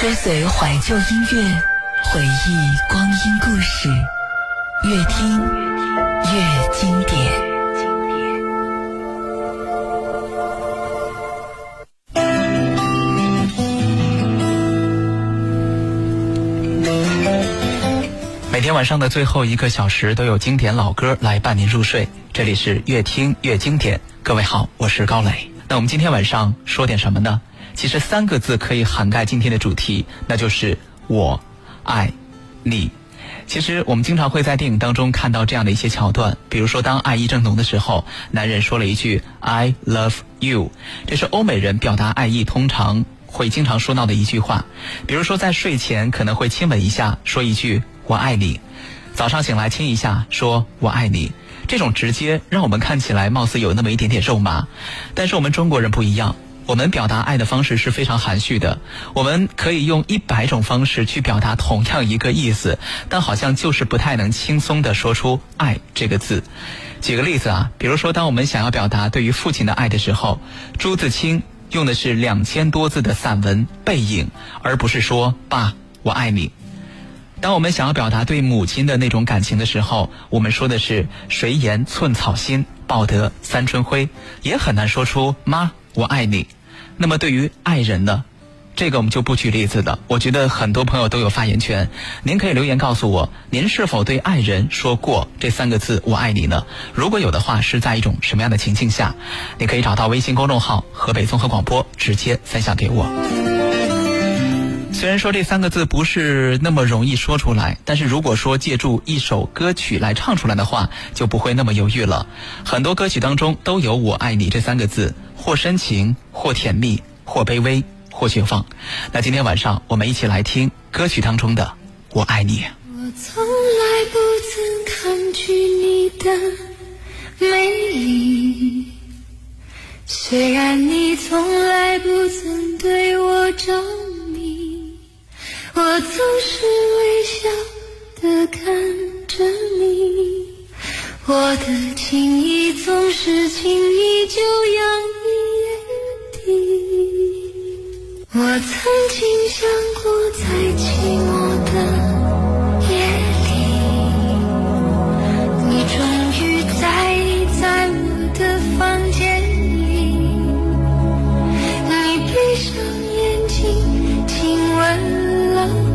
追随怀旧音乐，回忆光阴故事，越听越经典。每天晚上的最后一个小时都有经典老歌来伴您入睡，这里是越听越经典。各位好，我是高磊。那我们今天晚上说点什么呢？其实三个字可以涵盖今天的主题，那就是我爱你。其实我们经常会在电影当中看到这样的一些桥段，比如说当爱意正浓的时候，男人说了一句 "I love you"，这是欧美人表达爱意通常会经常说到的一句话。比如说在睡前可能会亲吻一下，说一句。我爱你，早上醒来亲一下，说我爱你，这种直接让我们看起来貌似有那么一点点肉麻，但是我们中国人不一样，我们表达爱的方式是非常含蓄的，我们可以用一百种方式去表达同样一个意思，但好像就是不太能轻松的说出爱这个字。举个例子啊，比如说当我们想要表达对于父亲的爱的时候，朱自清用的是两千多字的散文《背影》，而不是说爸，我爱你。当我们想要表达对母亲的那种感情的时候，我们说的是“谁言寸草心，报得三春晖”，也很难说出“妈，我爱你”。那么对于爱人呢？这个我们就不举例子的。我觉得很多朋友都有发言权，您可以留言告诉我，您是否对爱人说过这三个字“我爱你”呢？如果有的话，是在一种什么样的情境下？你可以找到微信公众号“河北综合广播”，直接分享给我。虽然说这三个字不是那么容易说出来，但是如果说借助一首歌曲来唱出来的话，就不会那么犹豫了。很多歌曲当中都有“我爱你”这三个字，或深情，或甜蜜，或卑微，或绝望。那今天晚上我们一起来听歌曲当中的“我爱你”。我从来不曾抗拒你的美丽，虽然你从来不曾对我着迷。我总是微笑的看着你，我的情意总是轻易就洋溢眼底。我曾经想过，在寂寞的夜里，你终于在意在我的房间里，你闭上眼睛，亲吻。我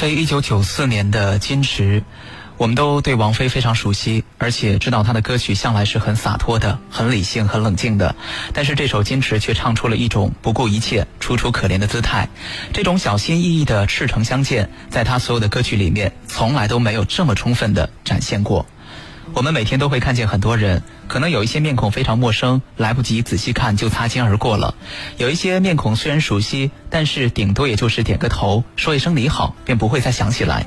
菲一九九四年的《矜持》，我们都对王菲非常熟悉，而且知道她的歌曲向来是很洒脱的、很理性、很冷静的。但是这首《矜持》却唱出了一种不顾一切、楚楚可怜的姿态。这种小心翼翼的赤诚相见，在她所有的歌曲里面，从来都没有这么充分的展现过。我们每天都会看见很多人，可能有一些面孔非常陌生，来不及仔细看就擦肩而过了；有一些面孔虽然熟悉，但是顶多也就是点个头，说一声你好，便不会再想起来。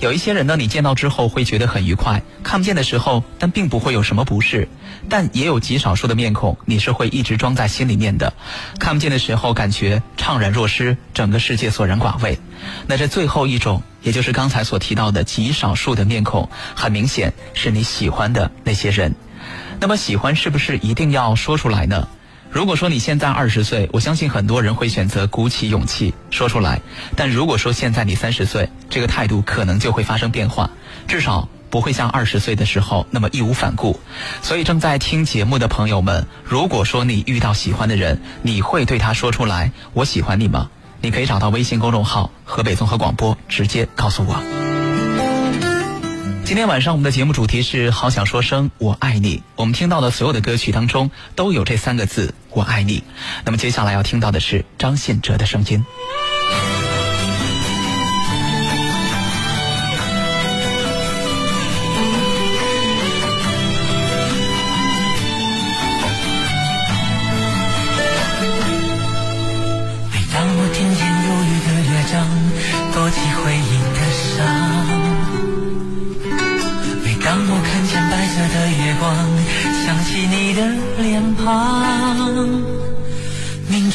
有一些人呢，你见到之后会觉得很愉快，看不见的时候，但并不会有什么不适。但也有极少数的面孔，你是会一直装在心里面的，看不见的时候感觉怅然若失，整个世界索然寡味。那这最后一种，也就是刚才所提到的极少数的面孔，很明显是你喜欢的那些人。那么喜欢是不是一定要说出来呢？如果说你现在二十岁，我相信很多人会选择鼓起勇气说出来。但如果说现在你三十岁，这个态度可能就会发生变化，至少不会像二十岁的时候那么义无反顾。所以正在听节目的朋友们，如果说你遇到喜欢的人，你会对他说出来“我喜欢你”吗？你可以找到微信公众号“河北综合广播”，直接告诉我。今天晚上我们的节目主题是“好想说声我爱你”。我们听到的所有的歌曲当中都有这三个字“我爱你”。那么接下来要听到的是张信哲的声音。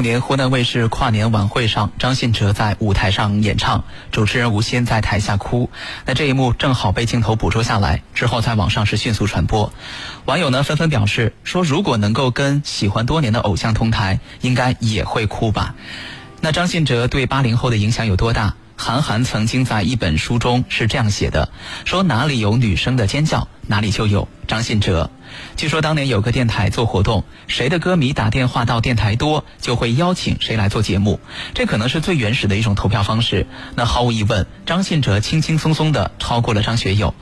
六年湖南卫视跨年晚会上，张信哲在舞台上演唱，主持人吴昕在台下哭。那这一幕正好被镜头捕捉下来，之后在网上是迅速传播。网友呢纷纷表示说，如果能够跟喜欢多年的偶像同台，应该也会哭吧。那张信哲对八零后的影响有多大？韩寒曾经在一本书中是这样写的：说哪里有女生的尖叫，哪里就有张信哲。据说当年有个电台做活动，谁的歌迷打电话到电台多，就会邀请谁来做节目。这可能是最原始的一种投票方式。那毫无疑问，张信哲轻轻松松的超过了张学友。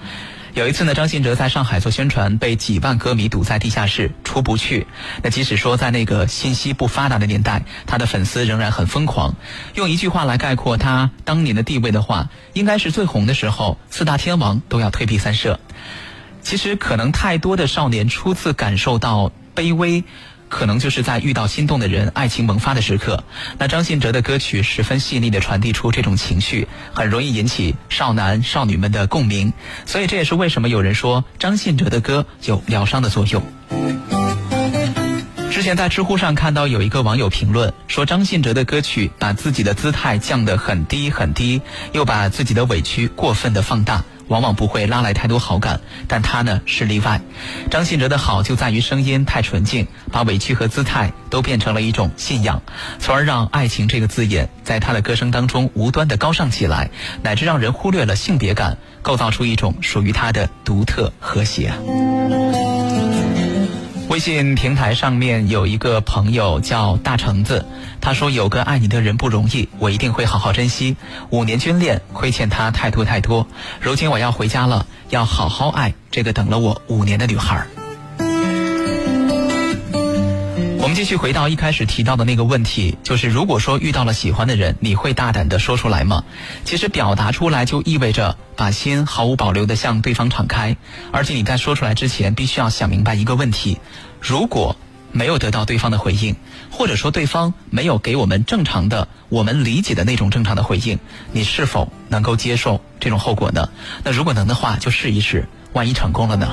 有一次呢，张信哲在上海做宣传，被几万歌迷堵在地下室出不去。那即使说在那个信息不发达的年代，他的粉丝仍然很疯狂。用一句话来概括他当年的地位的话，应该是最红的时候，四大天王都要退避三舍。其实，可能太多的少年初次感受到卑微，可能就是在遇到心动的人、爱情萌发的时刻。那张信哲的歌曲十分细腻的传递出这种情绪，很容易引起少男少女们的共鸣。所以这也是为什么有人说张信哲的歌有疗伤的作用。之前在知乎上看到有一个网友评论说，张信哲的歌曲把自己的姿态降得很低很低，又把自己的委屈过分的放大。往往不会拉来太多好感，但他呢是例外。张信哲的好就在于声音太纯净，把委屈和姿态都变成了一种信仰，从而让爱情这个字眼在他的歌声当中无端的高尚起来，乃至让人忽略了性别感，构造出一种属于他的独特和谐。微信平台上面有一个朋友叫大橙子，他说有个爱你的人不容易，我一定会好好珍惜。五年军恋亏欠他太多太多，如今我要回家了，要好好爱这个等了我五年的女孩。我们继续回到一开始提到的那个问题，就是如果说遇到了喜欢的人，你会大胆的说出来吗？其实表达出来就意味着把心毫无保留的向对方敞开，而且你在说出来之前，必须要想明白一个问题：如果没有得到对方的回应，或者说对方没有给我们正常的、我们理解的那种正常的回应，你是否能够接受这种后果呢？那如果能的话，就试一试，万一成功了呢？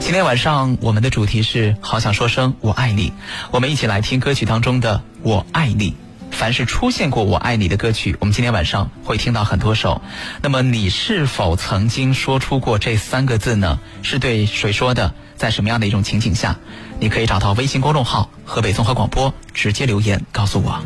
今天晚上我们的主题是好想说声我爱你，我们一起来听歌曲当中的我爱你。凡是出现过我爱你的歌曲，我们今天晚上会听到很多首。那么你是否曾经说出过这三个字呢？是对谁说的？在什么样的一种情景下？你可以找到微信公众号河北综合广播，直接留言告诉我。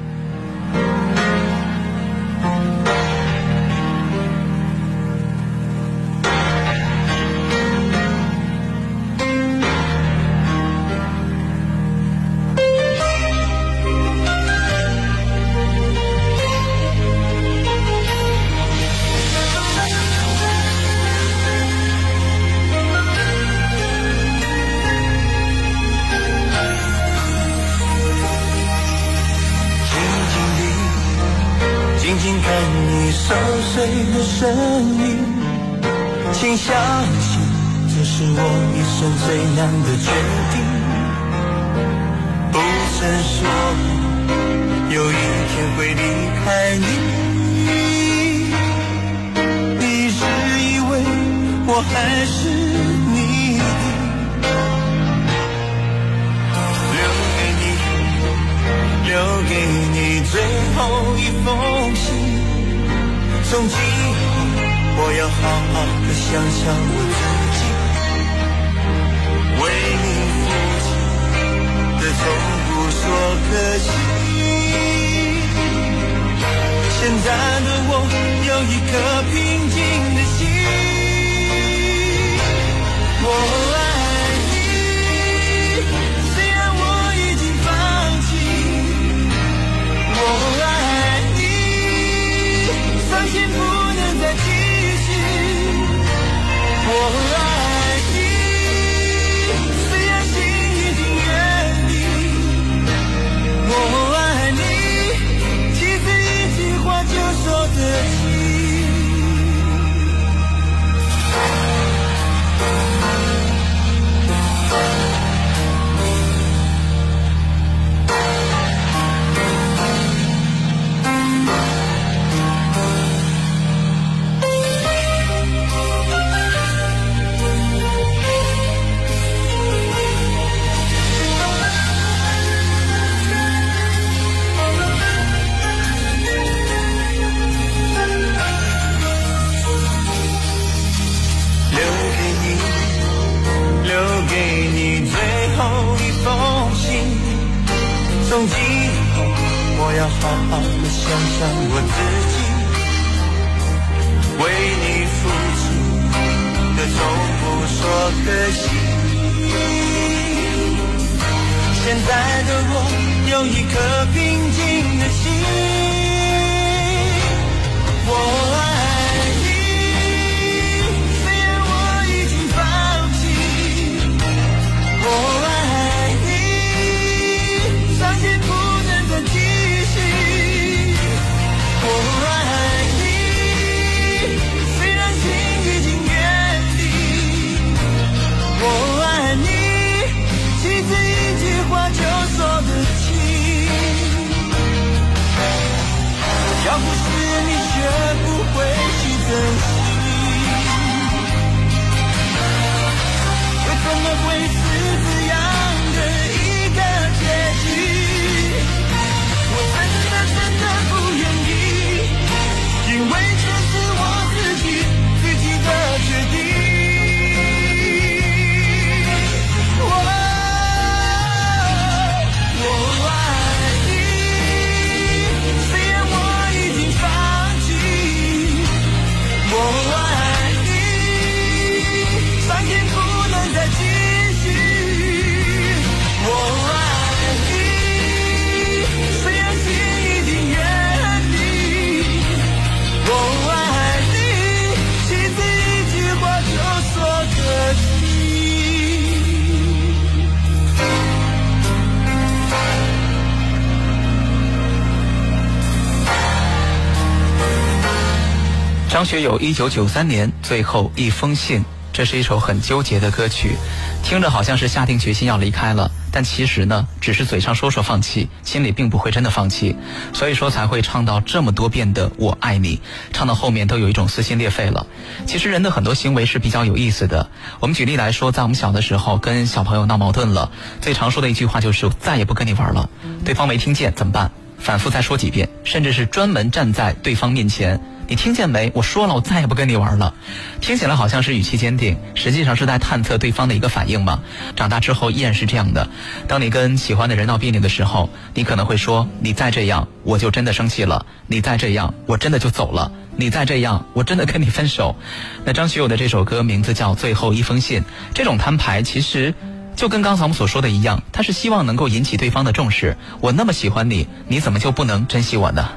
学友一九九三年最后一封信，这是一首很纠结的歌曲，听着好像是下定决心要离开了，但其实呢，只是嘴上说说放弃，心里并不会真的放弃，所以说才会唱到这么多遍的“我爱你”，唱到后面都有一种撕心裂肺了。其实人的很多行为是比较有意思的。我们举例来说，在我们小的时候跟小朋友闹矛盾了，最常说的一句话就是“再也不跟你玩了”，对方没听见怎么办？反复再说几遍，甚至是专门站在对方面前。你听见没？我说了，我再也不跟你玩了。听起来好像是语气坚定，实际上是在探测对方的一个反应嘛。长大之后依然是这样的。当你跟喜欢的人闹别扭的时候，你可能会说：“你再这样，我就真的生气了；你再这样，我真的就走了；你再这样，我真的跟你分手。”那张学友的这首歌名字叫《最后一封信》，这种摊牌其实。就跟刚才我们所说的一样，他是希望能够引起对方的重视。我那么喜欢你，你怎么就不能珍惜我呢？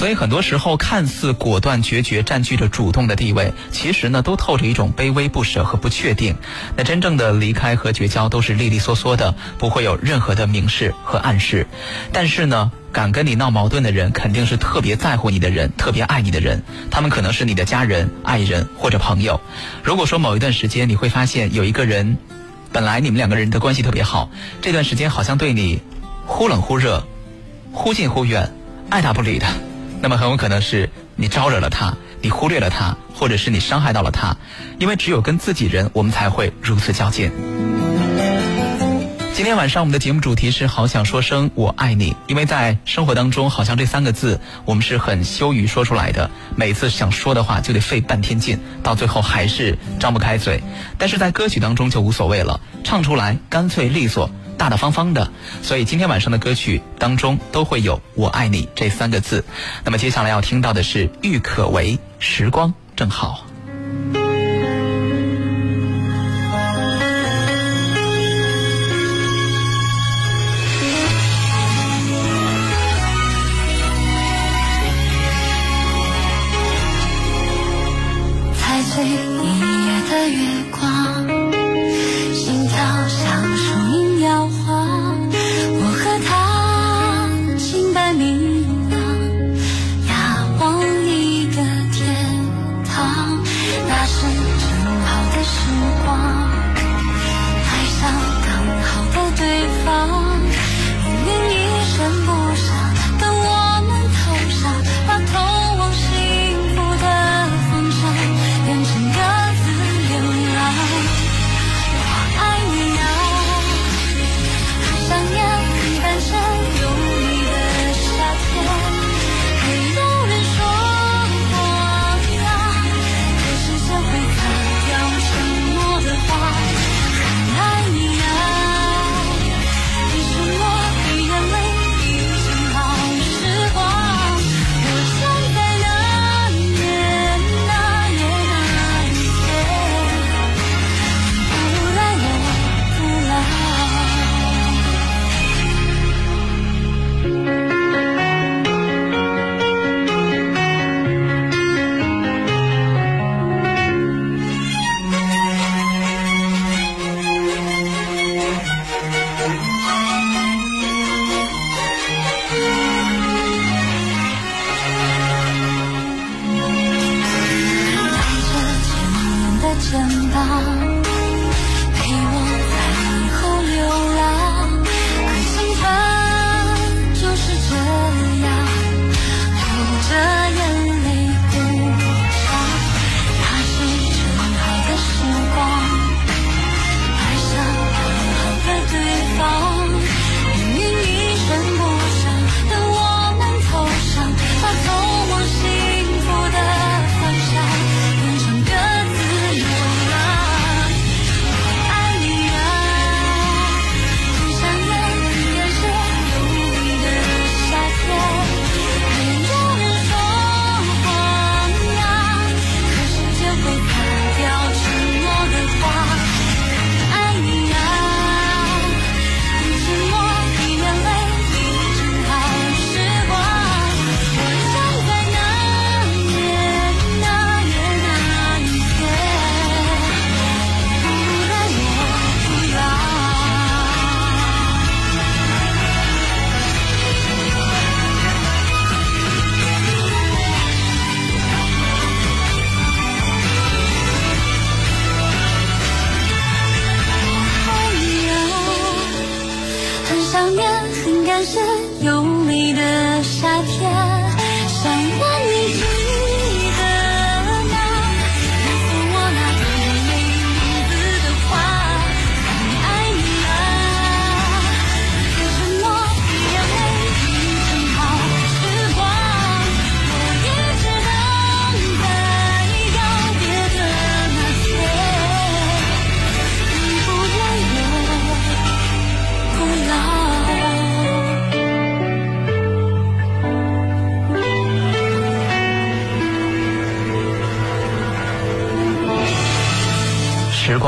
所以很多时候，看似果断决绝占据着主动的地位，其实呢，都透着一种卑微不舍和不确定。那真正的离开和绝交都是利利索索的，不会有任何的明示和暗示。但是呢，敢跟你闹矛盾的人，肯定是特别在乎你的人，特别爱你的人。他们可能是你的家人、爱人或者朋友。如果说某一段时间你会发现有一个人，本来你们两个人的关系特别好，这段时间好像对你忽冷忽热、忽近忽远、爱答不理的，那么很有可能是你招惹了他，你忽略了他，或者是你伤害到了他。因为只有跟自己人，我们才会如此较劲。今天晚上我们的节目主题是好想说声我爱你，因为在生活当中，好像这三个字我们是很羞于说出来的，每次想说的话就得费半天劲，到最后还是张不开嘴。但是在歌曲当中就无所谓了，唱出来干脆利索、大大方方的。所以今天晚上的歌曲当中都会有“我爱你”这三个字。那么接下来要听到的是郁可唯《时光正好》。发生正好的时光，爱上刚好的对方。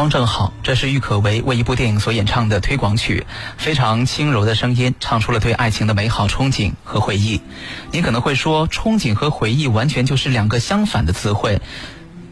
光正好，这是郁可唯为一部电影所演唱的推广曲，非常轻柔的声音，唱出了对爱情的美好憧憬和回忆。你可能会说，憧憬和回忆完全就是两个相反的词汇，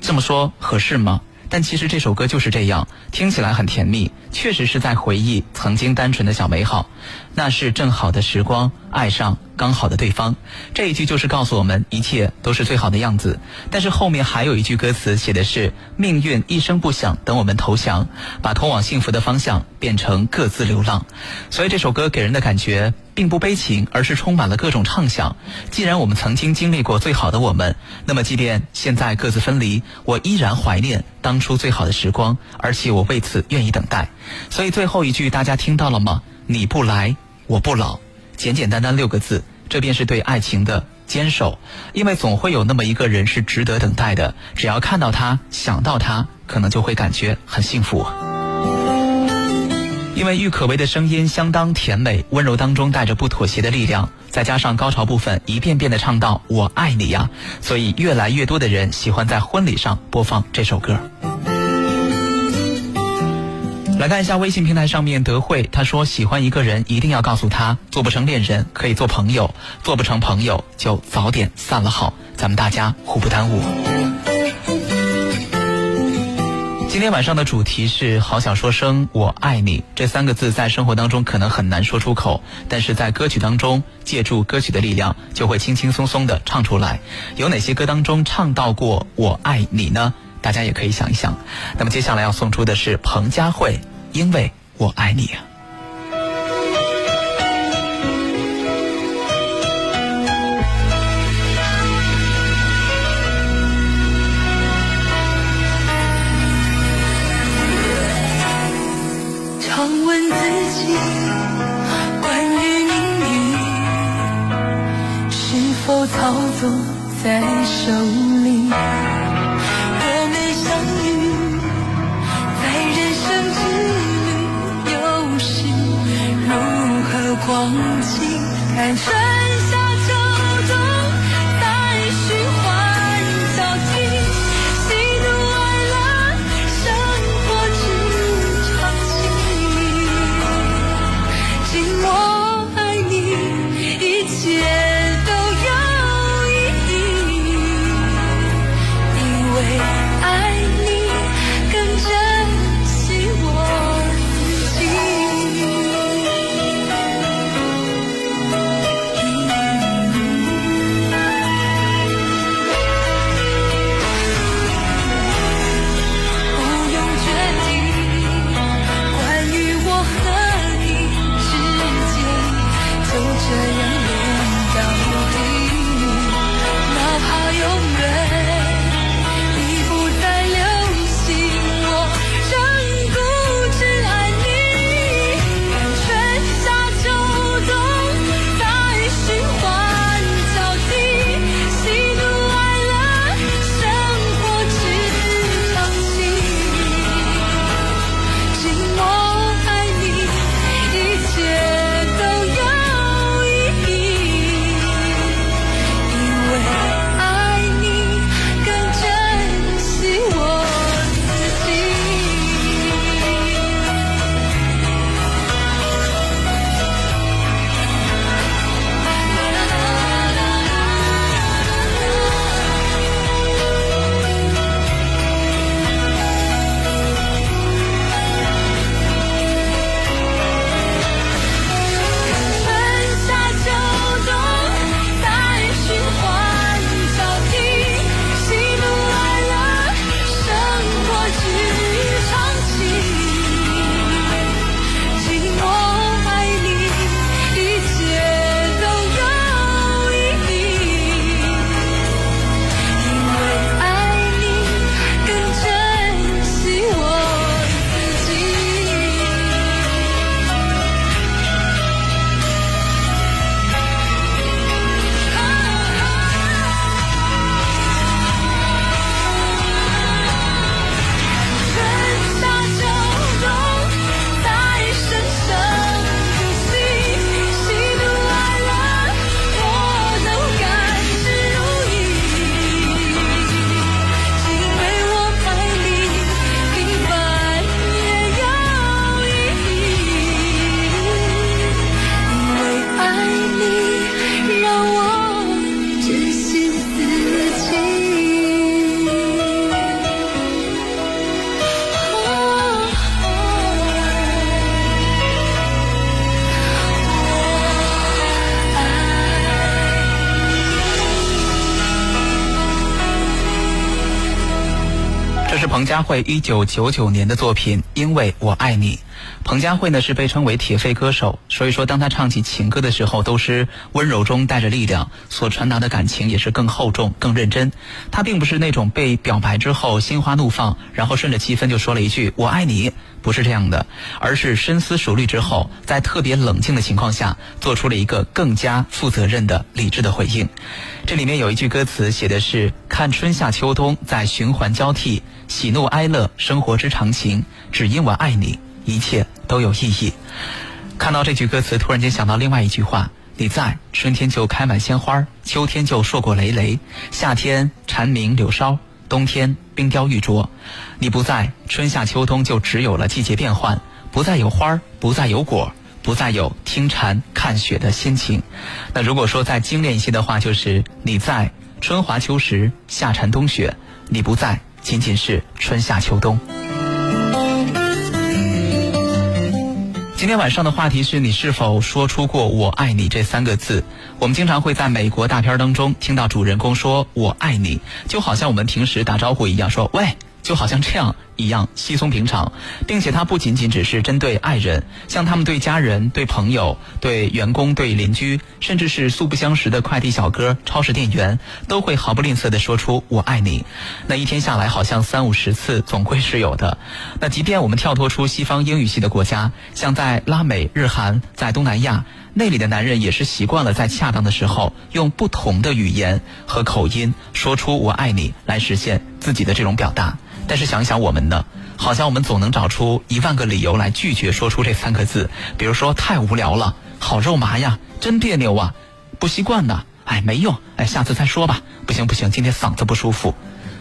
这么说合适吗？但其实这首歌就是这样，听起来很甜蜜，确实是在回忆曾经单纯的小美好。那是正好的时光，爱上刚好的对方。这一句就是告诉我们，一切都是最好的样子。但是后面还有一句歌词写的是命运一声不响，等我们投降，把通往幸福的方向变成各自流浪。所以这首歌给人的感觉并不悲情，而是充满了各种畅想。既然我们曾经经历过最好的我们，那么即便现在各自分离，我依然怀念当初最好的时光，而且我为此愿意等待。所以最后一句大家听到了吗？你不来，我不老。简简单单六个字，这便是对爱情的坚守。因为总会有那么一个人是值得等待的，只要看到他，想到他，可能就会感觉很幸福。因为郁可唯的声音相当甜美，温柔当中带着不妥协的力量，再加上高潮部分一遍遍的唱到“我爱你呀”，所以越来越多的人喜欢在婚礼上播放这首歌。来看一下微信平台上面德惠，她说喜欢一个人一定要告诉他，做不成恋人可以做朋友，做不成朋友就早点散了好，咱们大家互不耽误。今天晚上的主题是“好想说声我爱你”这三个字，在生活当中可能很难说出口，但是在歌曲当中，借助歌曲的力量，就会轻轻松松的唱出来。有哪些歌当中唱到过“我爱你”呢？大家也可以想一想。那么接下来要送出的是彭佳慧，《因为我爱你》啊。我操纵在手里？会一九九九年的作品《因为我爱你》。彭佳慧呢是被称为铁肺歌手，所以说当她唱起情歌的时候，都是温柔中带着力量，所传达的感情也是更厚重、更认真。她并不是那种被表白之后心花怒放，然后顺着气氛就说了一句“我爱你”，不是这样的，而是深思熟虑之后，在特别冷静的情况下，做出了一个更加负责任的、理智的回应。这里面有一句歌词写的是：“看春夏秋冬在循环交替，喜怒哀乐，生活之常情，只因我爱你。”一切都有意义。看到这句歌词，突然间想到另外一句话：你在，春天就开满鲜花，秋天就硕果累累，夏天蝉鸣柳梢，冬天冰雕玉琢。你不在，春夏秋冬就只有了季节变换，不再有花，不再有果，不再有听蝉看雪的心情。那如果说再精炼一些的话，就是你在，春华秋实，夏蝉冬雪；你不在，仅仅是春夏秋冬。今天晚上的话题是你是否说出过“我爱你”这三个字？我们经常会在美国大片当中听到主人公说“我爱你”，就好像我们平时打招呼一样，说“喂”。就好像这样一样稀松平常，并且它不仅仅只是针对爱人，像他们对家人、对朋友、对员工、对邻居，甚至是素不相识的快递小哥、超市店员，都会毫不吝啬地说出“我爱你”。那一天下来，好像三五十次，总归是有的。那即便我们跳脱出西方英语系的国家，像在拉美、日韩，在东南亚，那里的男人也是习惯了在恰当的时候，用不同的语言和口音说出“我爱你”，来实现自己的这种表达。但是想想我们呢，好像我们总能找出一万个理由来拒绝说出这三个字，比如说太无聊了，好肉麻呀，真别扭啊，不习惯呐，哎，没用，哎，下次再说吧，不行不行，今天嗓子不舒服。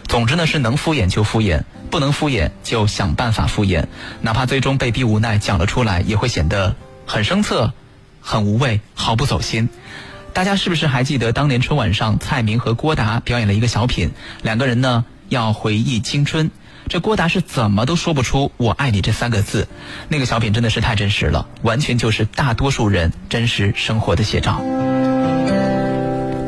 总之呢，是能敷衍就敷衍，不能敷衍就想办法敷衍，哪怕最终被逼无奈讲了出来，也会显得很生涩、很无味、毫不走心。大家是不是还记得当年春晚上蔡明和郭达表演了一个小品？两个人呢要回忆青春。这郭达是怎么都说不出“我爱你”这三个字，那个小品真的是太真实了，完全就是大多数人真实生活的写照。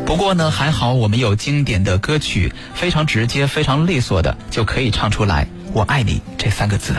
不过呢，还好我们有经典的歌曲，非常直接、非常利索的就可以唱出来“我爱你”这三个字。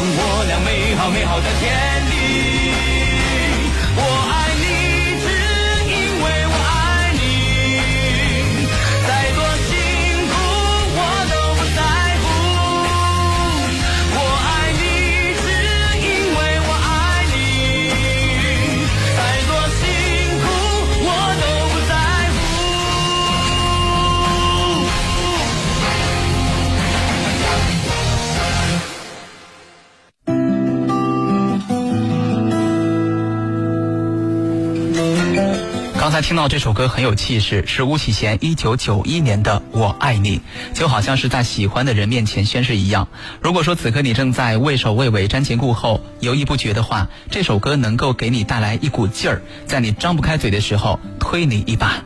我俩美好美好的天地。才听到这首歌很有气势，是巫启贤一九九一年的《我爱你》，就好像是在喜欢的人面前宣誓一样。如果说此刻你正在畏首畏尾、瞻前顾后、犹豫不决的话，这首歌能够给你带来一股劲儿，在你张不开嘴的时候推你一把。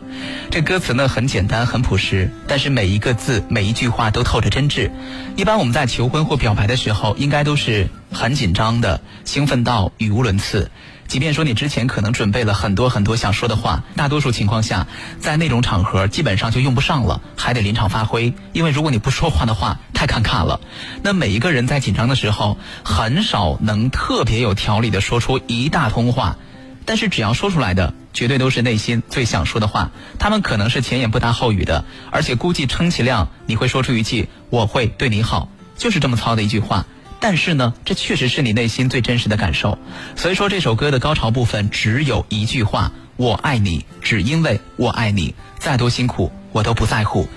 这歌词呢很简单、很朴实，但是每一个字、每一句话都透着真挚。一般我们在求婚或表白的时候，应该都是很紧张的，兴奋到语无伦次。即便说你之前可能准备了很多很多想说的话，大多数情况下，在那种场合基本上就用不上了，还得临场发挥。因为如果你不说话的话，太尴尬了。那每一个人在紧张的时候，很少能特别有条理的说出一大通话，但是只要说出来的，绝对都是内心最想说的话。他们可能是前言不搭后语的，而且估计充其量你会说出一句“我会对你好”，就是这么糙的一句话。但是呢，这确实是你内心最真实的感受。所以说，这首歌的高潮部分只有一句话：“我爱你，只因为我爱你，再多辛苦我都不在乎。”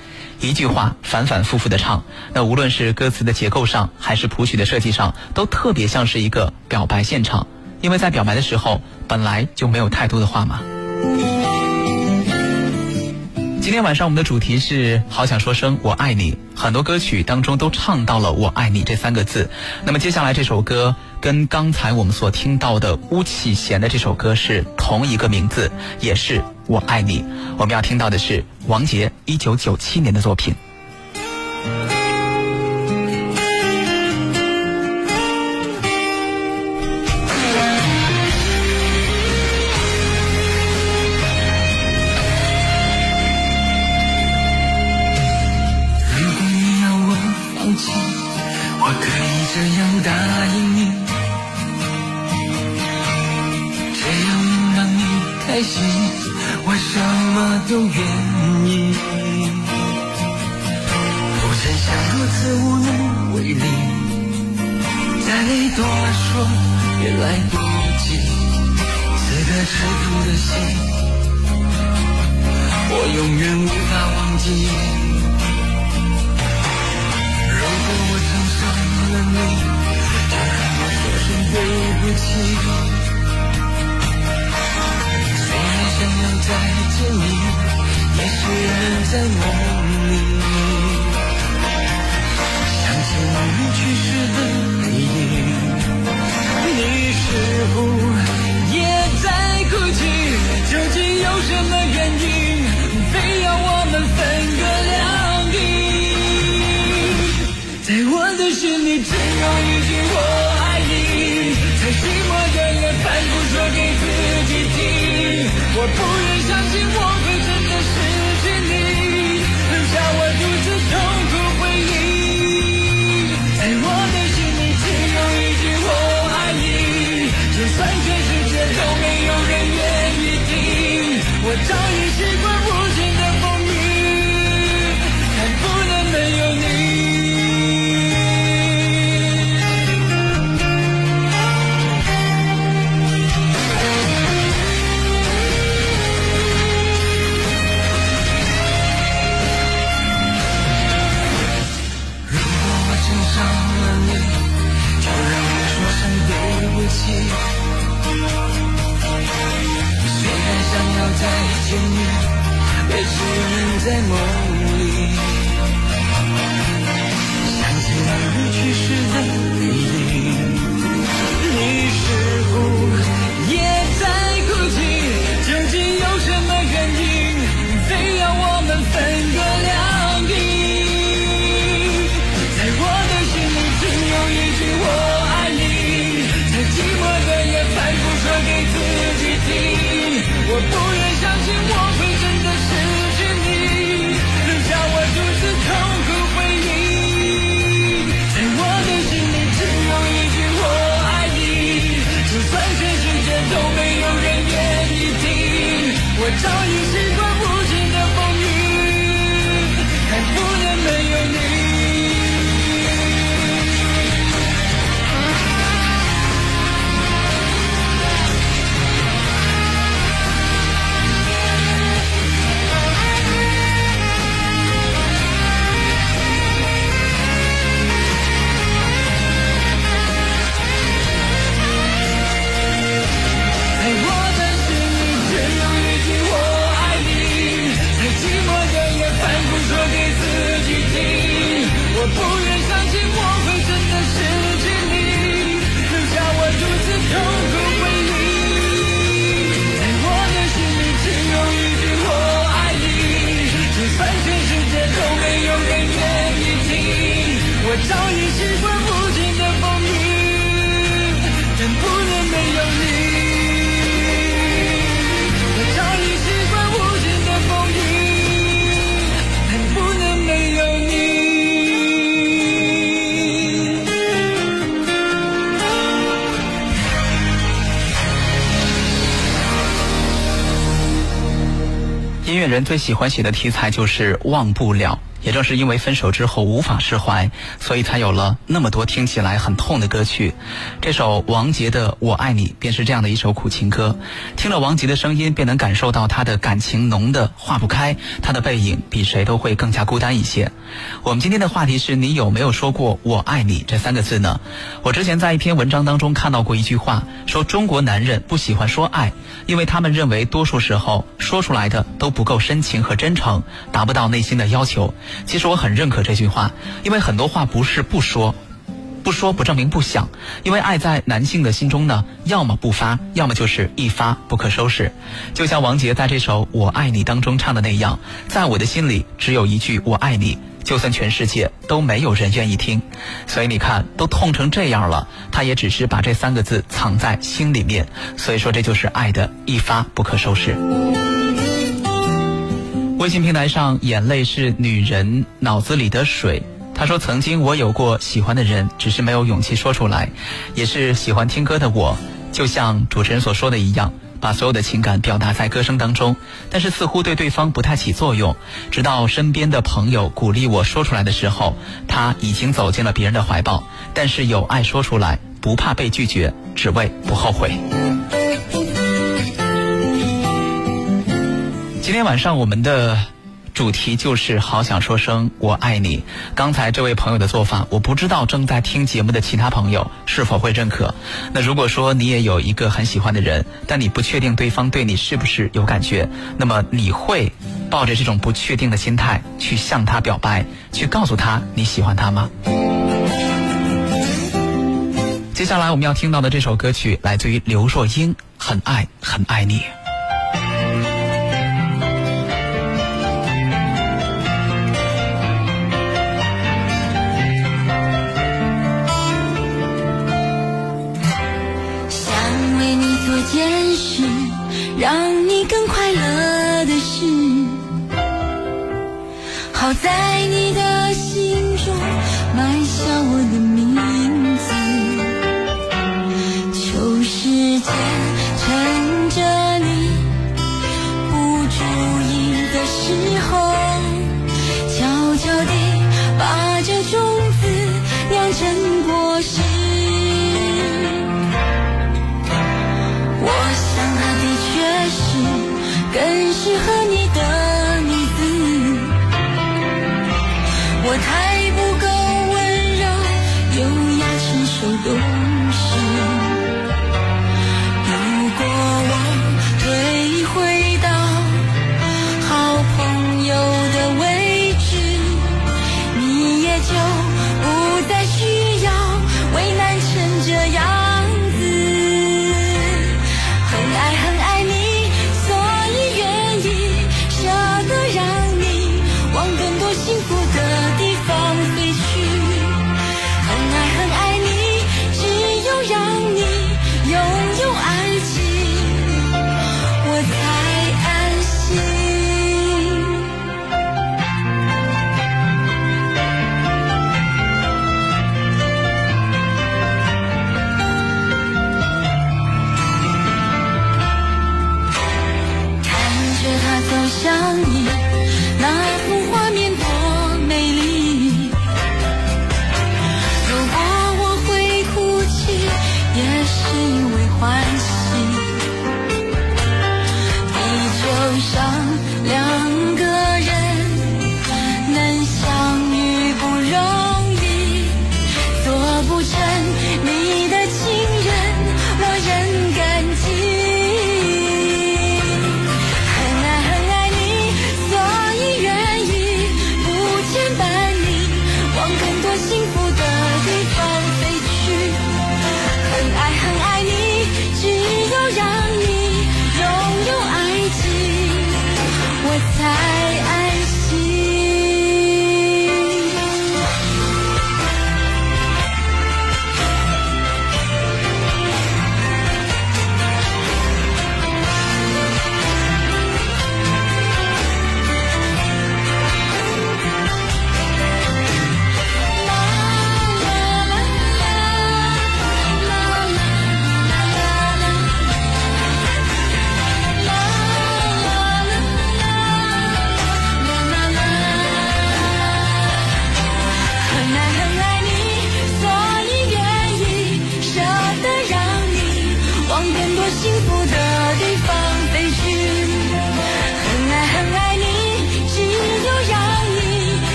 一句话反反复复的唱，那无论是歌词的结构上，还是谱曲的设计上，都特别像是一个表白现场。因为在表白的时候，本来就没有太多的话嘛。今天晚上我们的主题是好想说声我爱你，很多歌曲当中都唱到了我爱你这三个字。那么接下来这首歌跟刚才我们所听到的巫启贤的这首歌是同一个名字，也是我爱你。我们要听到的是王杰一九九七年的作品。不愿相信我最喜欢写的题材就是忘不了。也正是因为分手之后无法释怀，所以才有了那么多听起来很痛的歌曲。这首王杰的《我爱你》便是这样的一首苦情歌。听了王杰的声音，便能感受到他的感情浓的化不开，他的背影比谁都会更加孤单一些。我们今天的话题是你有没有说过“我爱你”这三个字呢？我之前在一篇文章当中看到过一句话，说中国男人不喜欢说爱，因为他们认为多数时候说出来的都不够深情和真诚，达不到内心的要求。其实我很认可这句话，因为很多话不是不说，不说不证明不想。因为爱在男性的心中呢，要么不发，要么就是一发不可收拾。就像王杰在这首《我爱你》当中唱的那样，在我的心里只有一句“我爱你”，就算全世界都没有人愿意听。所以你看，都痛成这样了，他也只是把这三个字藏在心里面。所以说，这就是爱的一发不可收拾。微信平台上，眼泪是女人脑子里的水。他说：“曾经我有过喜欢的人，只是没有勇气说出来。也是喜欢听歌的我，就像主持人所说的一样，把所有的情感表达在歌声当中。但是似乎对对方不太起作用。直到身边的朋友鼓励我说出来的时候，他已经走进了别人的怀抱。但是有爱说出来，不怕被拒绝，只为不后悔。”今天晚上我们的主题就是好想说声我爱你。刚才这位朋友的做法，我不知道正在听节目的其他朋友是否会认可。那如果说你也有一个很喜欢的人，但你不确定对方对你是不是有感觉，那么你会抱着这种不确定的心态去向他表白，去告诉他你喜欢他吗？接下来我们要听到的这首歌曲来自于刘若英，《很爱很爱你》。让你更快乐的事，好在你的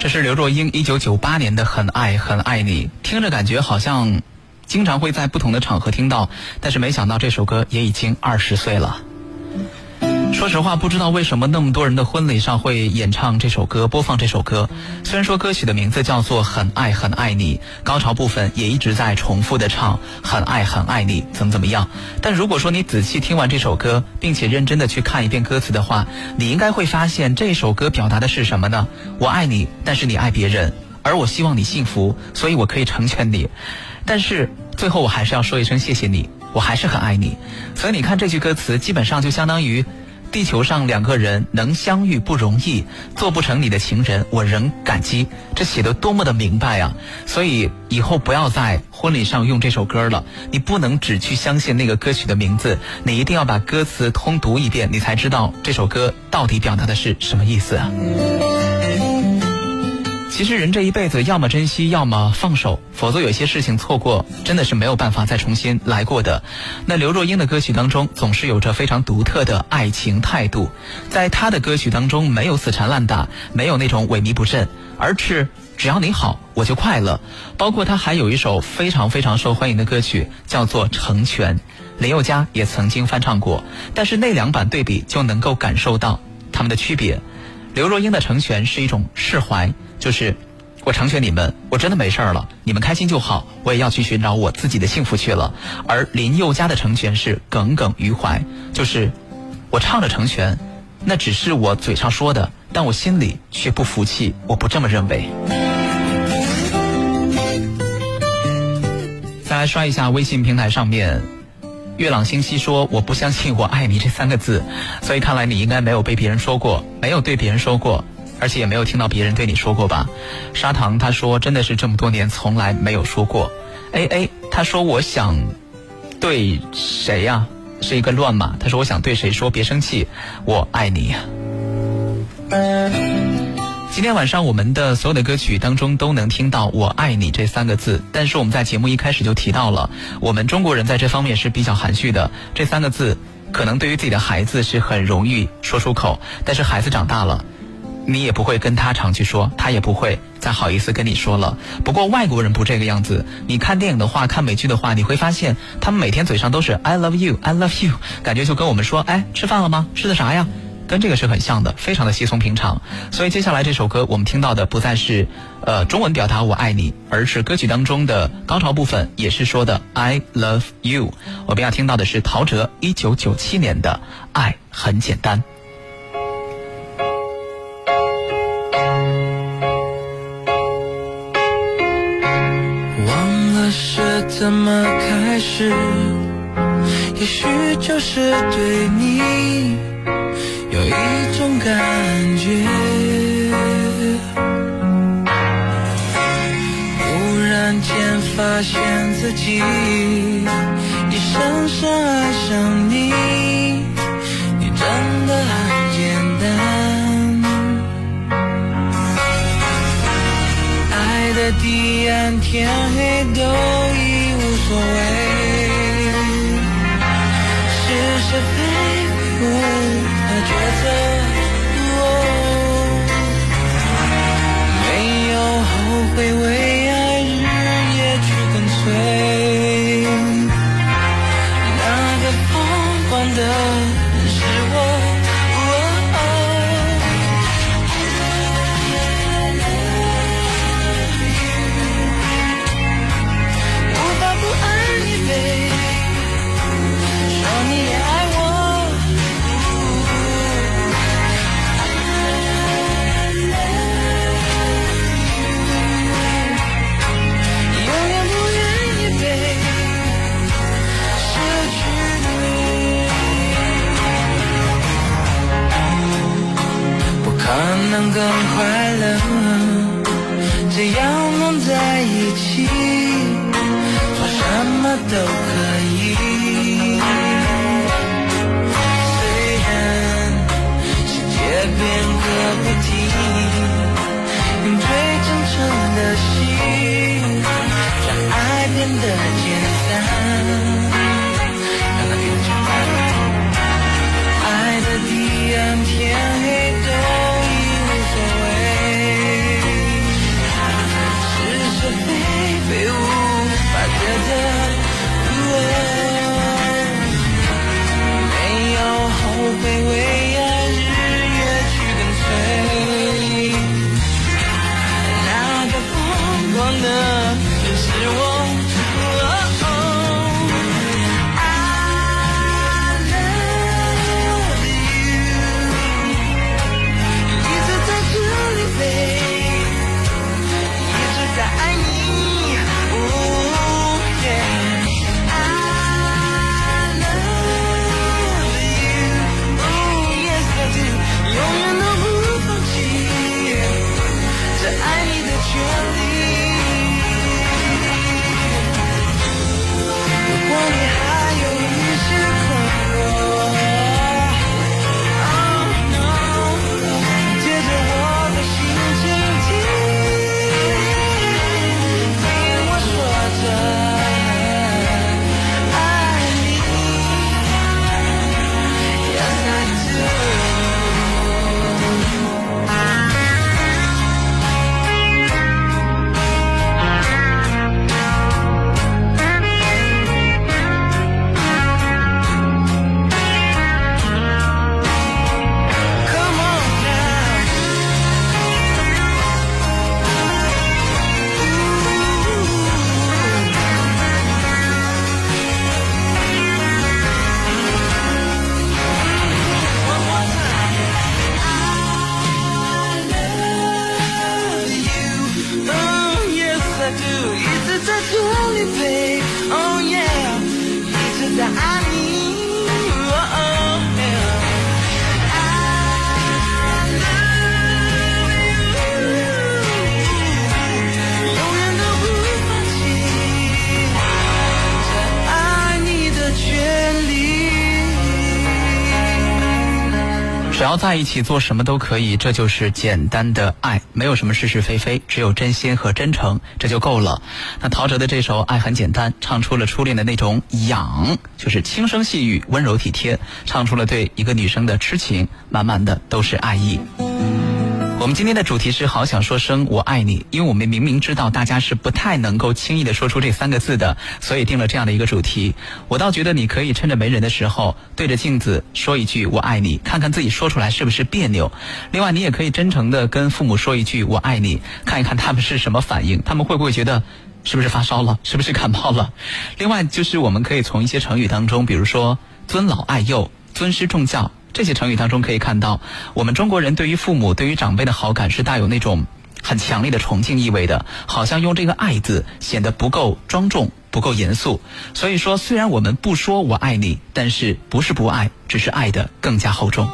这是刘若英一九九八年的《很爱很爱你》，听着感觉好像经常会在不同的场合听到，但是没想到这首歌也已经二十岁了。说实话，不知道为什么那么多人的婚礼上会演唱这首歌，播放这首歌。虽然说歌曲的名字叫做《很爱很爱你》，高潮部分也一直在重复的唱“很爱很爱你”怎么怎么样。但如果说你仔细听完这首歌，并且认真的去看一遍歌词的话，你应该会发现这首歌表达的是什么呢？我爱你，但是你爱别人，而我希望你幸福，所以我可以成全你。但是最后我还是要说一声谢谢你，我还是很爱你。所以你看这句歌词，基本上就相当于。地球上两个人能相遇不容易，做不成你的情人，我仍感激。这写的多么的明白啊！所以以后不要在婚礼上用这首歌了。你不能只去相信那个歌曲的名字，你一定要把歌词通读一遍，你才知道这首歌到底表达的是什么意思啊！其实人这一辈子，要么珍惜，要么放手，否则有些事情错过，真的是没有办法再重新来过的。那刘若英的歌曲当中，总是有着非常独特的爱情态度，在她的歌曲当中，没有死缠烂打，没有那种萎靡不振，而是只要你好，我就快乐。包括她还有一首非常非常受欢迎的歌曲，叫做《成全》，林宥嘉也曾经翻唱过。但是那两版对比，就能够感受到他们的区别。刘若英的《成全》是一种释怀。就是我成全你们，我真的没事儿了，你们开心就好，我也要去寻找我自己的幸福去了。而林宥嘉的成全是耿耿于怀，就是我唱着成全，那只是我嘴上说的，但我心里却不服气，我不这么认为。再来刷一下微信平台上面，月朗星稀说我不相信我爱你这三个字，所以看来你应该没有被别人说过，没有对别人说过。而且也没有听到别人对你说过吧？砂糖他说真的是这么多年从来没有说过。A A 他说我想对谁呀？是一个乱码。他说我想对谁说别生气，我爱你。今天晚上我们的所有的歌曲当中都能听到“我爱你”这三个字，但是我们在节目一开始就提到了，我们中国人在这方面是比较含蓄的。这三个字可能对于自己的孩子是很容易说出口，但是孩子长大了。你也不会跟他常去说，他也不会再好意思跟你说了。不过外国人不这个样子。你看电影的话，看美剧的话，你会发现他们每天嘴上都是 I love you, I love you，感觉就跟我们说，哎，吃饭了吗？吃的啥呀？跟这个是很像的，非常的稀松平常。所以接下来这首歌，我们听到的不再是呃中文表达我爱你，而是歌曲当中的高潮部分也是说的 I love you。我们要听到的是陶喆一九九七年的爱很简单。怎么开始？也许就是对你有一种感觉。忽然间发现自己已深深爱上你，你真的很简单。爱的地暗天黑都已在一起做什么都可以，这就是简单的爱，没有什么是是非非，只有真心和真诚，这就够了。那陶喆的这首《爱很简单》，唱出了初恋的那种痒，就是轻声细语、温柔体贴，唱出了对一个女生的痴情，满满的都是爱意。我们今天的主题是好想说声我爱你，因为我们明明知道大家是不太能够轻易的说出这三个字的，所以定了这样的一个主题。我倒觉得你可以趁着没人的时候，对着镜子说一句我爱你，看看自己说出来是不是别扭。另外，你也可以真诚的跟父母说一句我爱你，看一看他们是什么反应，他们会不会觉得是不是发烧了，是不是感冒了？另外，就是我们可以从一些成语当中，比如说尊老爱幼、尊师重教。这些成语当中可以看到，我们中国人对于父母、对于长辈的好感是带有那种很强烈的崇敬意味的，好像用这个“爱”字显得不够庄重、不够严肃。所以说，虽然我们不说我爱你，但是不是不爱，只是爱的更加厚重。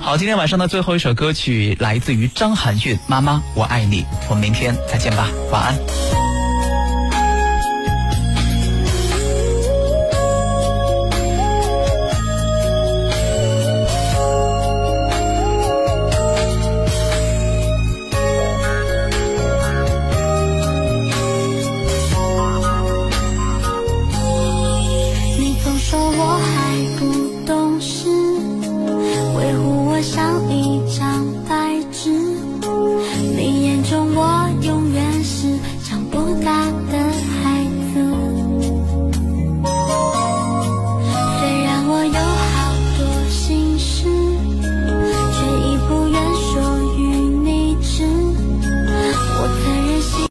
好，今天晚上的最后一首歌曲来自于张含韵，《妈妈我爱你》。我们明天再见吧，晚安。